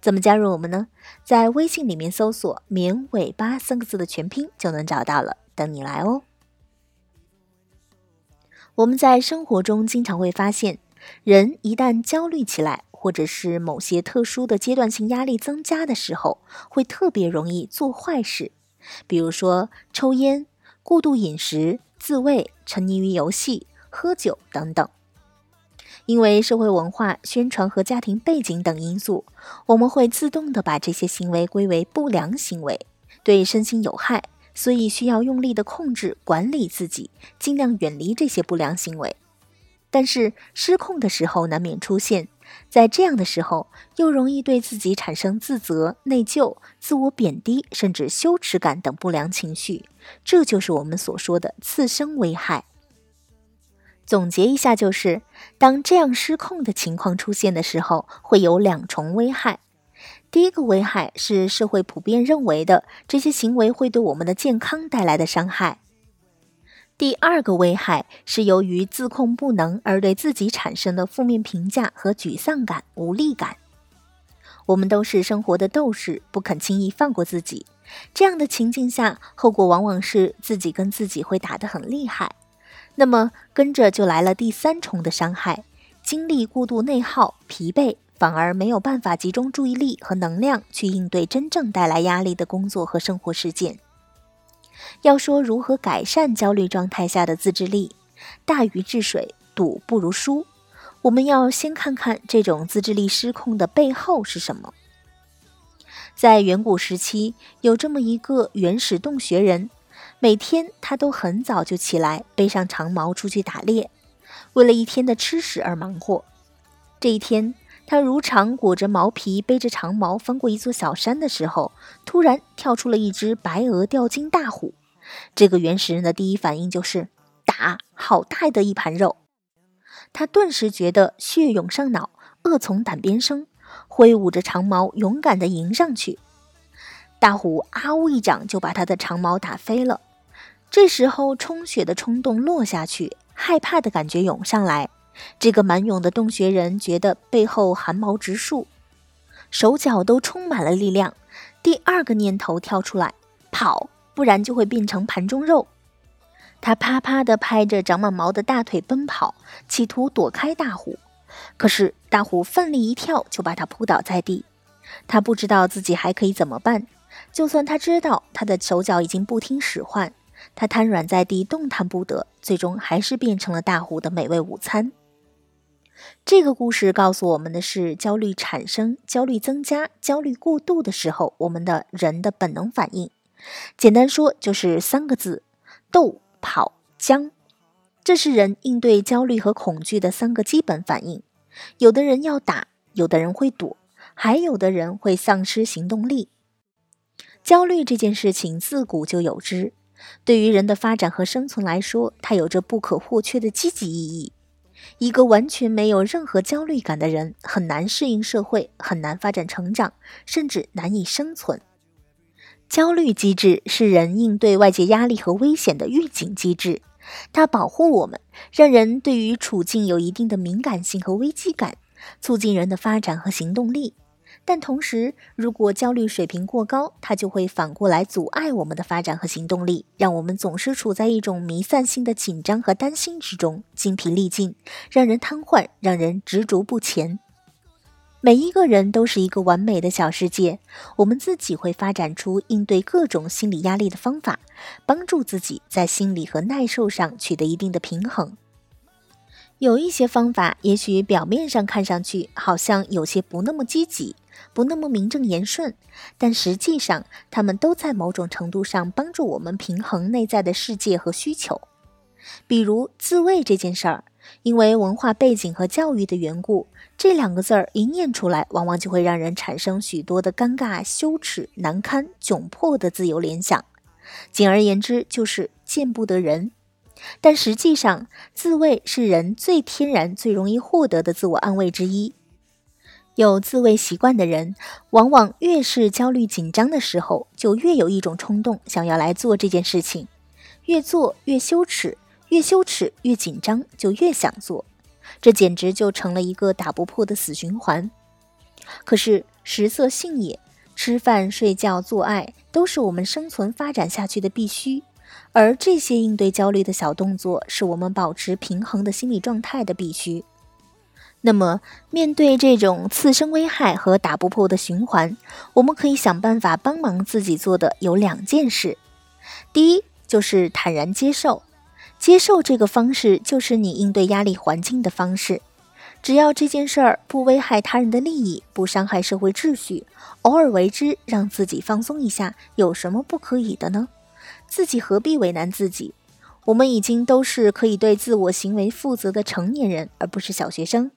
怎么加入我们呢？在微信里面搜索“绵尾巴”三个字的全拼就能找到了，等你来哦。我们在生活中经常会发现，人一旦焦虑起来，或者是某些特殊的阶段性压力增加的时候，会特别容易做坏事，比如说抽烟、过度饮食、自慰、沉溺于游戏、喝酒等等。因为社会文化、宣传和家庭背景等因素，我们会自动的把这些行为归为不良行为，对身心有害，所以需要用力的控制、管理自己，尽量远离这些不良行为。但是失控的时候难免出现，在这样的时候，又容易对自己产生自责、内疚、自我贬低，甚至羞耻感等不良情绪，这就是我们所说的次生危害。总结一下，就是当这样失控的情况出现的时候，会有两重危害。第一个危害是社会普遍认为的这些行为会对我们的健康带来的伤害。第二个危害是由于自控不能而对自己产生的负面评价和沮丧感、无力感。我们都是生活的斗士，不肯轻易放过自己。这样的情境下，后果往往是自己跟自己会打得很厉害。那么跟着就来了第三重的伤害，精力过度内耗、疲惫，反而没有办法集中注意力和能量去应对真正带来压力的工作和生活事件。要说如何改善焦虑状态下的自制力，大禹治水，堵不如疏。我们要先看看这种自制力失控的背后是什么。在远古时期，有这么一个原始洞穴人。每天他都很早就起来，背上长矛出去打猎，为了一天的吃食而忙活。这一天，他如常裹着毛皮，背着长矛翻过一座小山的时候，突然跳出了一只白额吊睛大虎。这个原始人的第一反应就是打，好大的一盘肉！他顿时觉得血涌上脑，恶从胆边生，挥舞着长矛，勇敢地迎上去。大虎啊呜一掌就把他的长矛打飞了。这时候，充血的冲动落下去，害怕的感觉涌上来。这个蛮勇的洞穴人觉得背后汗毛直竖，手脚都充满了力量。第二个念头跳出来，跑，不然就会变成盘中肉。他啪啪地拍着长满毛的大腿奔跑，企图躲开大虎。可是大虎奋力一跳，就把他扑倒在地。他不知道自己还可以怎么办。就算他知道他的手脚已经不听使唤。他瘫软在地，动弹不得，最终还是变成了大虎的美味午餐。这个故事告诉我们的是：焦虑产生、焦虑增加、焦虑过度的时候，我们的人的本能反应，简单说就是三个字：斗、跑、僵。这是人应对焦虑和恐惧的三个基本反应。有的人要打，有的人会躲，还有的人会丧失行动力。焦虑这件事情自古就有之。对于人的发展和生存来说，它有着不可或缺的积极意义。一个完全没有任何焦虑感的人，很难适应社会，很难发展成长，甚至难以生存。焦虑机制是人应对外界压力和危险的预警机制，它保护我们，让人对于处境有一定的敏感性和危机感，促进人的发展和行动力。但同时，如果焦虑水平过高，它就会反过来阻碍我们的发展和行动力，让我们总是处在一种弥散性的紧张和担心之中，精疲力尽，让人瘫痪，让人执着不前。每一个人都是一个完美的小世界，我们自己会发展出应对各种心理压力的方法，帮助自己在心理和耐受上取得一定的平衡。有一些方法，也许表面上看上去好像有些不那么积极。不那么名正言顺，但实际上，他们都在某种程度上帮助我们平衡内在的世界和需求。比如自慰这件事儿，因为文化背景和教育的缘故，这两个字儿一念出来，往往就会让人产生许多的尴尬、羞耻、难堪、窘迫的自由联想。简而言之，就是见不得人。但实际上，自慰是人最天然、最容易获得的自我安慰之一。有自慰习惯的人，往往越是焦虑紧张的时候，就越有一种冲动想要来做这件事情，越做越羞耻。越羞耻越紧张，就越想做，这简直就成了一个打不破的死循环。可是食色性也，吃饭、睡觉、做爱都是我们生存发展下去的必须，而这些应对焦虑的小动作，是我们保持平衡的心理状态的必须。那么，面对这种次生危害和打不破的循环，我们可以想办法帮忙自己做的有两件事：第一，就是坦然接受。接受这个方式就是你应对压力环境的方式。只要这件事儿不危害他人的利益，不伤害社会秩序，偶尔为之，让自己放松一下，有什么不可以的呢？自己何必为难自己？我们已经都是可以对自我行为负责的成年人，而不是小学生。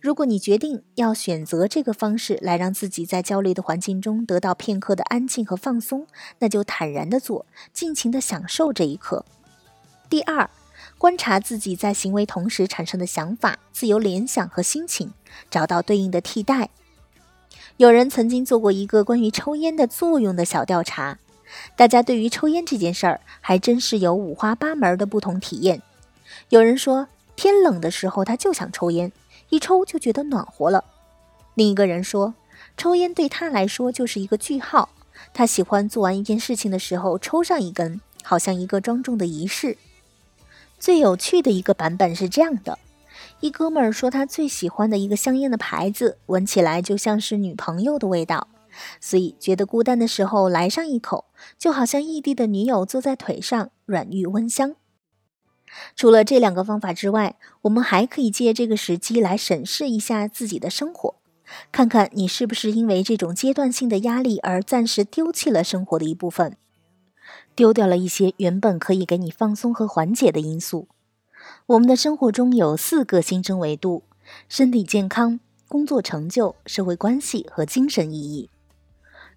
如果你决定要选择这个方式来让自己在焦虑的环境中得到片刻的安静和放松，那就坦然的做，尽情的享受这一刻。第二，观察自己在行为同时产生的想法、自由联想和心情，找到对应的替代。有人曾经做过一个关于抽烟的作用的小调查，大家对于抽烟这件事儿还真是有五花八门的不同体验。有人说天冷的时候他就想抽烟，一抽就觉得暖和了；另一个人说抽烟对他来说就是一个句号，他喜欢做完一件事情的时候抽上一根，好像一个庄重的仪式。最有趣的一个版本是这样的：一哥们儿说他最喜欢的一个香烟的牌子，闻起来就像是女朋友的味道，所以觉得孤单的时候来上一口，就好像异地的女友坐在腿上，软玉温香。除了这两个方法之外，我们还可以借这个时机来审视一下自己的生活，看看你是不是因为这种阶段性的压力而暂时丢弃了生活的一部分。丢掉了一些原本可以给你放松和缓解的因素。我们的生活中有四个新生维度：身体健康、工作成就、社会关系和精神意义。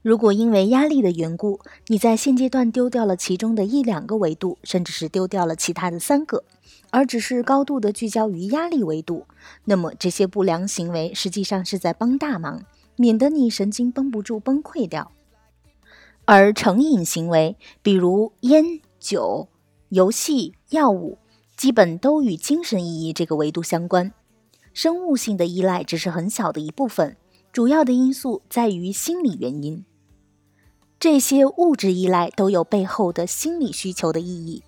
如果因为压力的缘故，你在现阶段丢掉了其中的一两个维度，甚至是丢掉了其他的三个，而只是高度的聚焦于压力维度，那么这些不良行为实际上是在帮大忙，免得你神经绷不住崩溃掉。而成瘾行为，比如烟酒、游戏、药物，基本都与精神意义这个维度相关。生物性的依赖只是很小的一部分，主要的因素在于心理原因。这些物质依赖都有背后的心理需求的意义，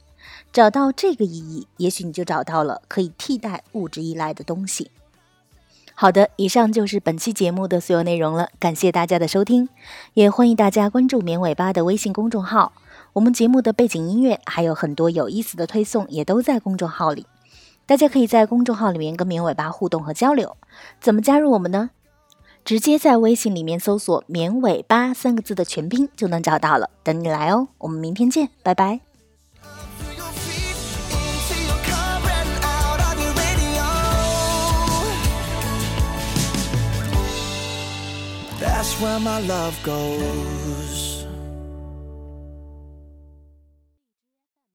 找到这个意义，也许你就找到了可以替代物质依赖的东西。好的，以上就是本期节目的所有内容了。感谢大家的收听，也欢迎大家关注“棉尾巴”的微信公众号。我们节目的背景音乐还有很多有意思的推送，也都在公众号里。大家可以在公众号里面跟棉尾巴互动和交流。怎么加入我们呢？直接在微信里面搜索“棉尾巴”三个字的全拼就能找到了。等你来哦，我们明天见，拜拜。That's where my love goes.